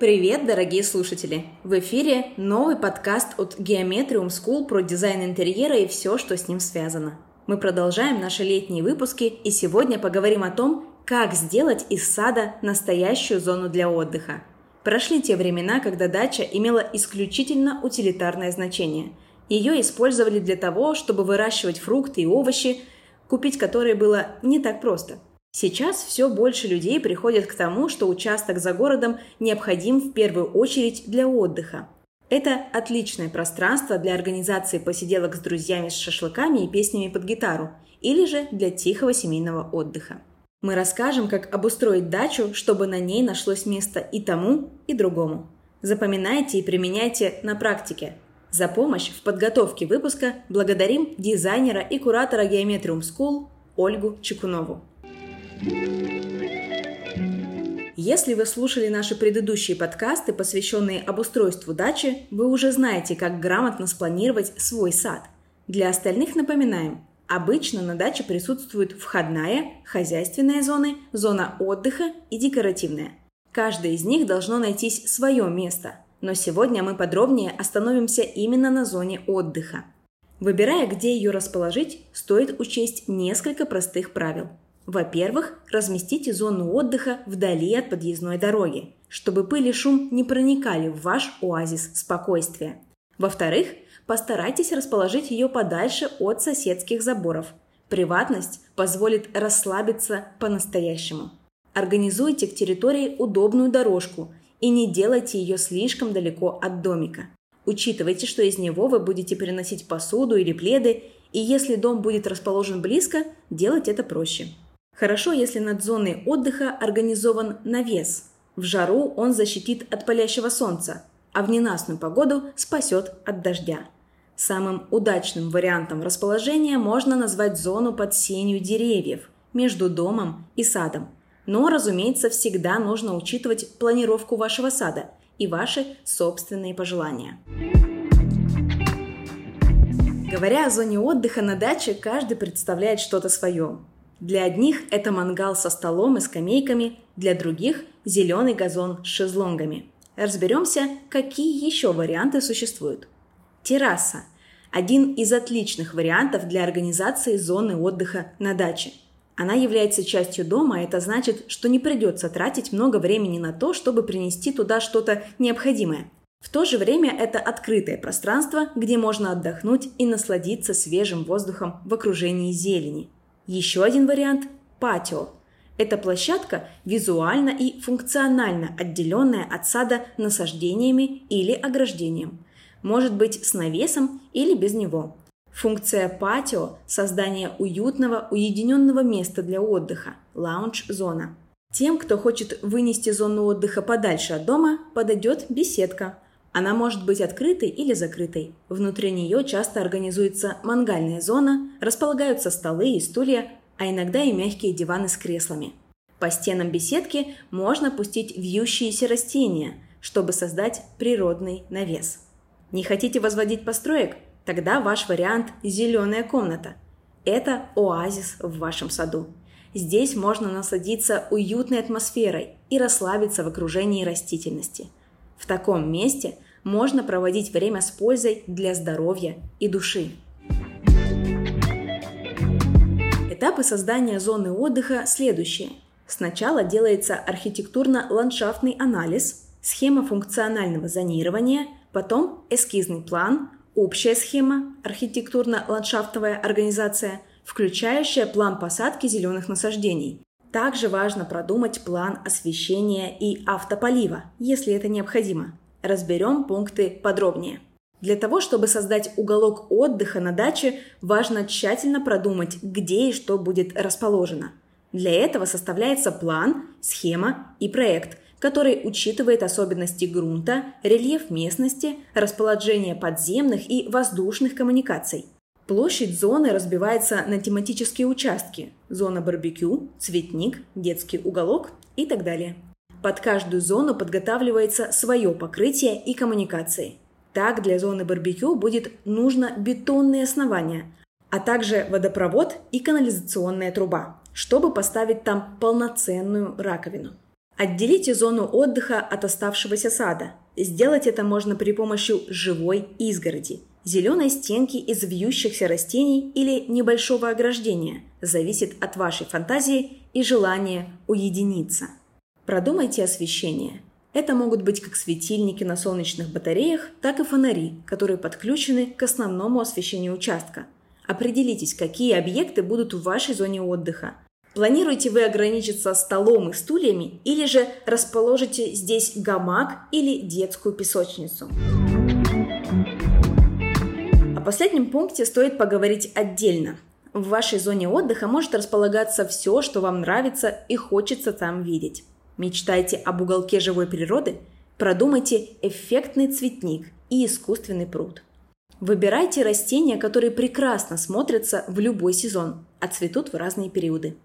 Привет, дорогие слушатели! В эфире новый подкаст от Geometrium School про дизайн интерьера и все, что с ним связано. Мы продолжаем наши летние выпуски и сегодня поговорим о том, как сделать из сада настоящую зону для отдыха. Прошли те времена, когда дача имела исключительно утилитарное значение. Ее использовали для того, чтобы выращивать фрукты и овощи, купить которые было не так просто – Сейчас все больше людей приходят к тому, что участок за городом необходим в первую очередь для отдыха. Это отличное пространство для организации посиделок с друзьями с шашлыками и песнями под гитару, или же для тихого семейного отдыха. Мы расскажем, как обустроить дачу, чтобы на ней нашлось место и тому, и другому. Запоминайте и применяйте на практике. За помощь в подготовке выпуска благодарим дизайнера и куратора Geometrium School Ольгу Чекунову. Если вы слушали наши предыдущие подкасты, посвященные обустройству дачи, вы уже знаете, как грамотно спланировать свой сад. Для остальных напоминаем, обычно на даче присутствует входная, хозяйственная зоны, зона отдыха и декоративная. Каждая из них должно найтись свое место, но сегодня мы подробнее остановимся именно на зоне отдыха. Выбирая, где ее расположить, стоит учесть несколько простых правил – во-первых, разместите зону отдыха вдали от подъездной дороги, чтобы пыль и шум не проникали в ваш оазис спокойствия. Во-вторых, постарайтесь расположить ее подальше от соседских заборов. Приватность позволит расслабиться по-настоящему. Организуйте к территории удобную дорожку и не делайте ее слишком далеко от домика. Учитывайте, что из него вы будете переносить посуду или пледы, и если дом будет расположен близко, делать это проще. Хорошо, если над зоной отдыха организован навес. В жару он защитит от палящего солнца, а в ненастную погоду спасет от дождя. Самым удачным вариантом расположения можно назвать зону под сенью деревьев между домом и садом. Но, разумеется, всегда нужно учитывать планировку вашего сада и ваши собственные пожелания. Говоря о зоне отдыха на даче, каждый представляет что-то свое. Для одних это мангал со столом и скамейками, для других – зеленый газон с шезлонгами. Разберемся, какие еще варианты существуют. Терраса – один из отличных вариантов для организации зоны отдыха на даче. Она является частью дома, это значит, что не придется тратить много времени на то, чтобы принести туда что-то необходимое. В то же время это открытое пространство, где можно отдохнуть и насладиться свежим воздухом в окружении зелени. Еще один вариант – патио. Это площадка визуально и функционально отделенная от сада насаждениями или ограждением. Может быть с навесом или без него. Функция патио – создание уютного, уединенного места для отдыха – лаунж-зона. Тем, кто хочет вынести зону отдыха подальше от дома, подойдет беседка. Она может быть открытой или закрытой. Внутри нее часто организуется мангальная зона, располагаются столы и стулья, а иногда и мягкие диваны с креслами. По стенам беседки можно пустить вьющиеся растения, чтобы создать природный навес. Не хотите возводить построек? Тогда ваш вариант – зеленая комната. Это оазис в вашем саду. Здесь можно насладиться уютной атмосферой и расслабиться в окружении растительности. В таком месте можно проводить время с пользой для здоровья и души. Этапы создания зоны отдыха следующие. Сначала делается архитектурно-ландшафтный анализ, схема функционального зонирования, потом эскизный план, общая схема, архитектурно-ландшафтовая организация, включающая план посадки зеленых насаждений. Также важно продумать план освещения и автополива, если это необходимо. Разберем пункты подробнее. Для того, чтобы создать уголок отдыха на даче, важно тщательно продумать, где и что будет расположено. Для этого составляется план, схема и проект, который учитывает особенности грунта, рельеф местности, расположение подземных и воздушных коммуникаций. Площадь зоны разбивается на тематические участки – зона барбекю, цветник, детский уголок и так далее. Под каждую зону подготавливается свое покрытие и коммуникации. Так для зоны барбекю будет нужно бетонное основание, а также водопровод и канализационная труба, чтобы поставить там полноценную раковину. Отделите зону отдыха от оставшегося сада. Сделать это можно при помощи живой изгороди, зеленой стенки из вьющихся растений или небольшого ограждения. Зависит от вашей фантазии и желания уединиться. Продумайте освещение. Это могут быть как светильники на солнечных батареях, так и фонари, которые подключены к основному освещению участка. Определитесь, какие объекты будут в вашей зоне отдыха. Планируете вы ограничиться столом и стульями или же расположите здесь гамак или детскую песочницу? О последнем пункте стоит поговорить отдельно. В вашей зоне отдыха может располагаться все, что вам нравится и хочется там видеть. Мечтаете об уголке живой природы? Продумайте эффектный цветник и искусственный пруд. Выбирайте растения, которые прекрасно смотрятся в любой сезон, а цветут в разные периоды.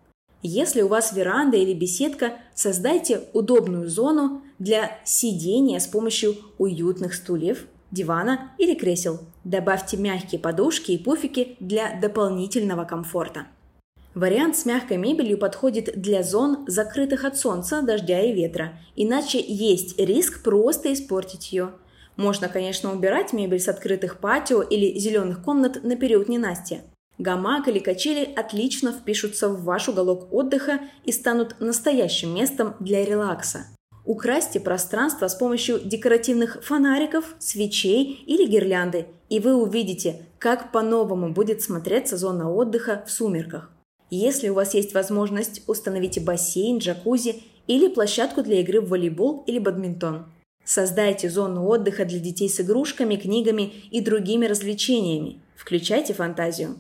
Если у вас веранда или беседка, создайте удобную зону для сидения с помощью уютных стульев, дивана или кресел. Добавьте мягкие подушки и пуфики для дополнительного комфорта. Вариант с мягкой мебелью подходит для зон, закрытых от солнца, дождя и ветра, иначе есть риск просто испортить ее. Можно, конечно, убирать мебель с открытых патио или зеленых комнат на период ненастья. Гамак или качели отлично впишутся в ваш уголок отдыха и станут настоящим местом для релакса. Украсьте пространство с помощью декоративных фонариков, свечей или гирлянды, и вы увидите, как по-новому будет смотреться зона отдыха в сумерках. Если у вас есть возможность, установите бассейн, джакузи или площадку для игры в волейбол или бадминтон. Создайте зону отдыха для детей с игрушками, книгами и другими развлечениями. Включайте фантазию.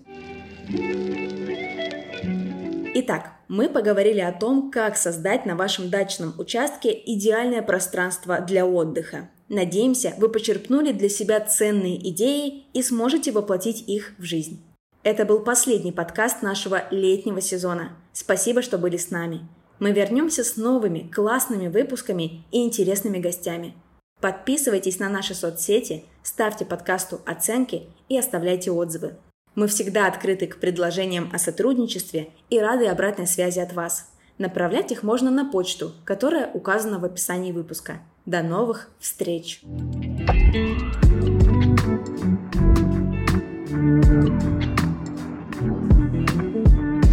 Итак, мы поговорили о том, как создать на вашем дачном участке идеальное пространство для отдыха. Надеемся, вы почерпнули для себя ценные идеи и сможете воплотить их в жизнь. Это был последний подкаст нашего летнего сезона. Спасибо, что были с нами. Мы вернемся с новыми классными выпусками и интересными гостями. Подписывайтесь на наши соцсети, ставьте подкасту оценки и оставляйте отзывы. Мы всегда открыты к предложениям о сотрудничестве и рады обратной связи от вас. Направлять их можно на почту, которая указана в описании выпуска. До новых встреч! thank you